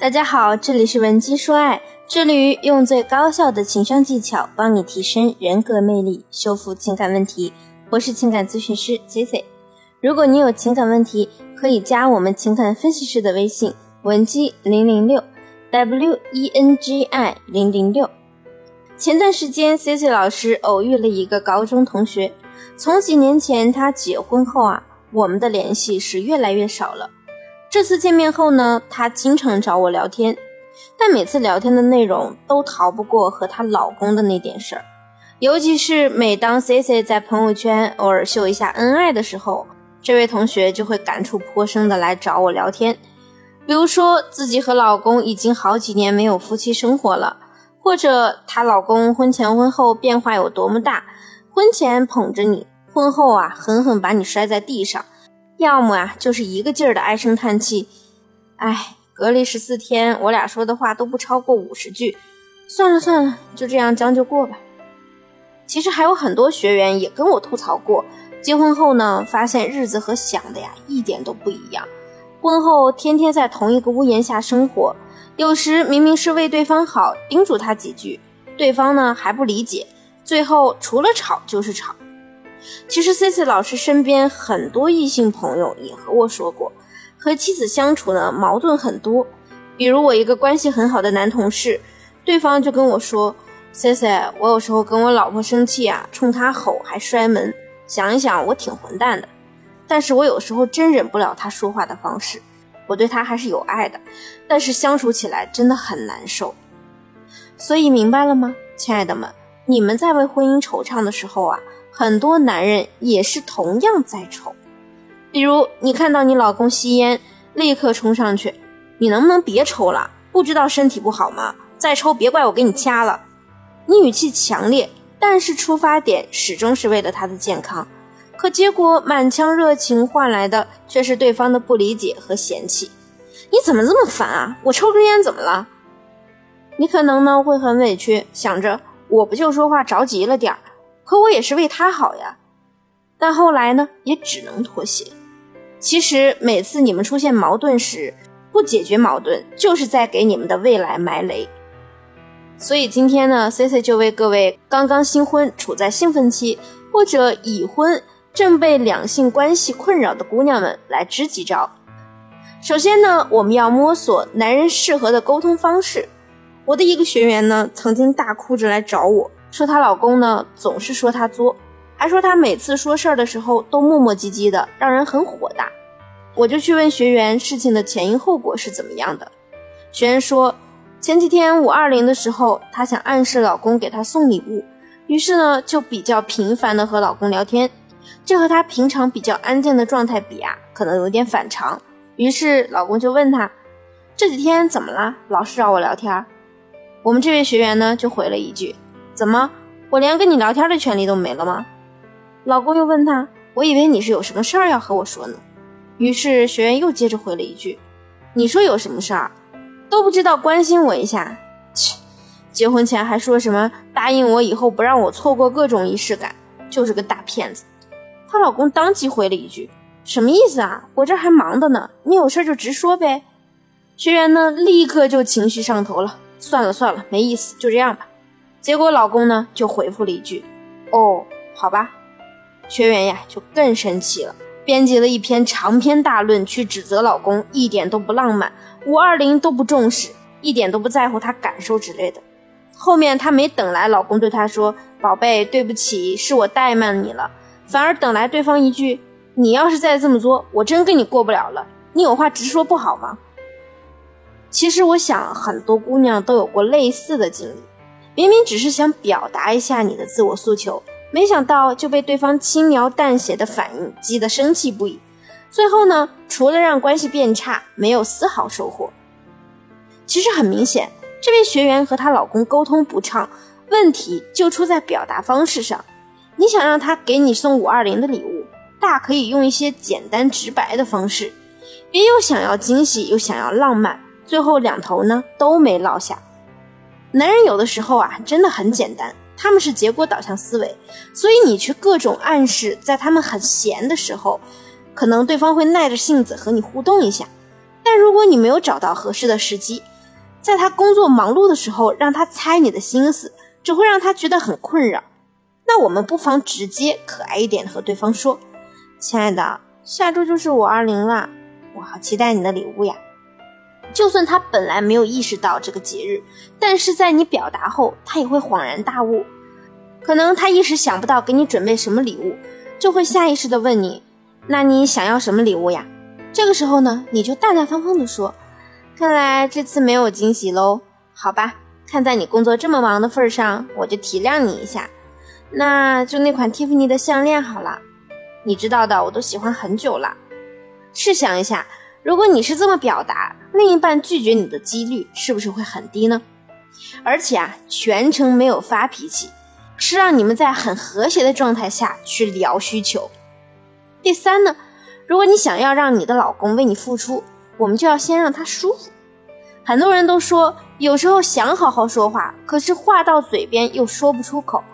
大家好，这里是文姬说爱，致力于用最高效的情商技巧帮你提升人格魅力，修复情感问题。我是情感咨询师 C C。如果你有情感问题，可以加我们情感分析师的微信文姬零零六 W E N G I 零零六。前段时间，C C 老师偶遇了一个高中同学，从几年前他结婚后啊，我们的联系是越来越少了。这次见面后呢，她经常找我聊天，但每次聊天的内容都逃不过和她老公的那点事儿。尤其是每当 C C 在朋友圈偶尔秀一下恩爱的时候，这位同学就会感触颇深的来找我聊天。比如说自己和老公已经好几年没有夫妻生活了，或者她老公婚前婚后变化有多么大，婚前捧着你，婚后啊狠狠把你摔在地上。要么啊，就是一个劲儿的唉声叹气，哎，隔离十四天，我俩说的话都不超过五十句，算了算了，就这样将就过吧。其实还有很多学员也跟我吐槽过，结婚后呢，发现日子和想的呀一点都不一样。婚后天天在同一个屋檐下生活，有时明明是为对方好，叮嘱他几句，对方呢还不理解，最后除了吵就是吵。其实 C C 老师身边很多异性朋友也和我说过，和妻子相处呢矛盾很多。比如我一个关系很好的男同事，对方就跟我说：“C C，我有时候跟我老婆生气啊，冲她吼还摔门。想一想，我挺混蛋的，但是我有时候真忍不了他说话的方式。我对他还是有爱的，但是相处起来真的很难受。所以明白了吗，亲爱的们？你们在为婚姻惆怅的时候啊。”很多男人也是同样在抽，比如你看到你老公吸烟，立刻冲上去，你能不能别抽了？不知道身体不好吗？再抽别怪我给你掐了。你语气强烈，但是出发点始终是为了他的健康，可结果满腔热情换来的却是对方的不理解和嫌弃。你怎么这么烦啊？我抽根烟怎么了？你可能呢会很委屈，想着我不就说话着急了点儿。可我也是为他好呀，但后来呢，也只能妥协。其实每次你们出现矛盾时，不解决矛盾，就是在给你们的未来埋雷。所以今天呢，C C 就为各位刚刚新婚、处在兴奋期，或者已婚、正被两性关系困扰的姑娘们来支几招。首先呢，我们要摸索男人适合的沟通方式。我的一个学员呢，曾经大哭着来找我。说她老公呢，总是说她作，还说她每次说事儿的时候都磨磨唧唧的，让人很火大。我就去问学员事情的前因后果是怎么样的。学员说，前几天五二零的时候，她想暗示老公给她送礼物，于是呢就比较频繁的和老公聊天，这和她平常比较安静的状态比啊，可能有点反常。于是老公就问她，这几天怎么了，老是找我聊天？我们这位学员呢就回了一句。怎么，我连跟你聊天的权利都没了吗？老公又问他，我以为你是有什么事儿要和我说呢。于是学员又接着回了一句：“你说有什么事儿，都不知道关心我一下。切，结婚前还说什么答应我以后不让我错过各种仪式感，就是个大骗子。”她老公当即回了一句：“什么意思啊？我这还忙的呢，你有事就直说呗。”学员呢立刻就情绪上头了，算了算了，没意思，就这样吧。结果老公呢就回复了一句：“哦，好吧。”学员呀就更生气了，编辑了一篇长篇大论去指责老公一点都不浪漫，五二零都不重视，一点都不在乎她感受之类的。后面她没等来老公对她说：“宝贝，对不起，是我怠慢你了。”反而等来对方一句：“你要是再这么做，我真跟你过不了了。你有话直说不好吗？”其实我想很多姑娘都有过类似的经历。明明只是想表达一下你的自我诉求，没想到就被对方轻描淡写的反应激得生气不已。最后呢，除了让关系变差，没有丝毫收获。其实很明显，这位学员和她老公沟通不畅，问题就出在表达方式上。你想让他给你送五二零的礼物，大可以用一些简单直白的方式，别又想要惊喜又想要浪漫，最后两头呢都没落下。男人有的时候啊，真的很简单，他们是结果导向思维，所以你去各种暗示，在他们很闲的时候，可能对方会耐着性子和你互动一下，但如果你没有找到合适的时机，在他工作忙碌的时候让他猜你的心思，只会让他觉得很困扰。那我们不妨直接可爱一点和对方说：“亲爱的，下周就是五二零了，我好期待你的礼物呀。”就算他本来没有意识到这个节日，但是在你表达后，他也会恍然大悟。可能他一时想不到给你准备什么礼物，就会下意识的问你：“那你想要什么礼物呀？”这个时候呢，你就大大方方的说：“看来这次没有惊喜喽。好吧，看在你工作这么忙的份上，我就体谅你一下。那就那款蒂芙尼的项链好了，你知道的，我都喜欢很久了。试想一下，如果你是这么表达，另一半拒绝你的几率是不是会很低呢？而且啊，全程没有发脾气。”是让你们在很和谐的状态下去聊需求。第三呢，如果你想要让你的老公为你付出，我们就要先让他舒服。很多人都说，有时候想好好说话，可是话到嘴边又说不出口。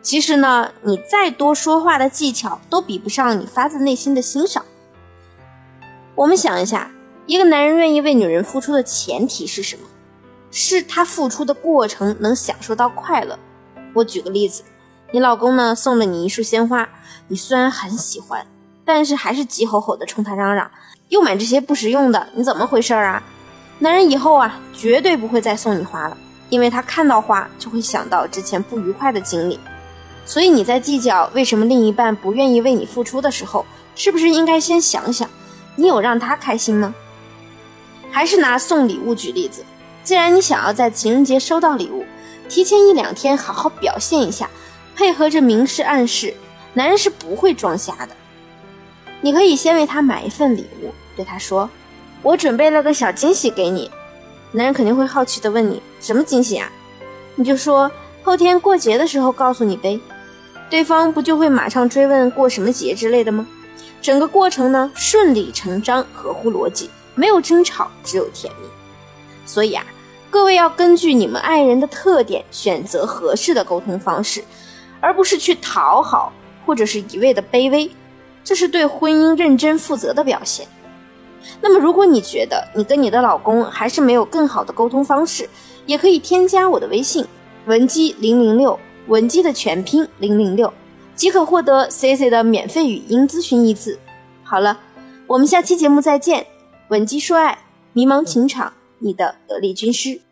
其实呢，你再多说话的技巧都比不上你发自内心的欣赏。我们想一下，一个男人愿意为女人付出的前提是什么？是他付出的过程能享受到快乐。我举个例子，你老公呢送了你一束鲜花，你虽然很喜欢，但是还是急吼吼的冲他嚷嚷，又买这些不实用的，你怎么回事啊？男人以后啊绝对不会再送你花了，因为他看到花就会想到之前不愉快的经历。所以你在计较为什么另一半不愿意为你付出的时候，是不是应该先想想，你有让他开心吗？还是拿送礼物举例子，既然你想要在情人节收到礼物。提前一两天好好表现一下，配合着明示暗示，男人是不会装瞎的。你可以先为他买一份礼物，对他说：“我准备了个小惊喜给你。”男人肯定会好奇的问你：“什么惊喜啊？”你就说：“后天过节的时候告诉你呗。”对方不就会马上追问过什么节之类的吗？整个过程呢顺理成章，合乎逻辑，没有争吵，只有甜蜜。所以啊。各位要根据你们爱人的特点选择合适的沟通方式，而不是去讨好或者是一味的卑微，这是对婚姻认真负责的表现。那么，如果你觉得你跟你的老公还是没有更好的沟通方式，也可以添加我的微信文姬零零六，文姬的全拼零零六，即可获得 C C 的免费语音咨询一次。好了，我们下期节目再见，稳机说爱，迷茫情场。你的得力军师。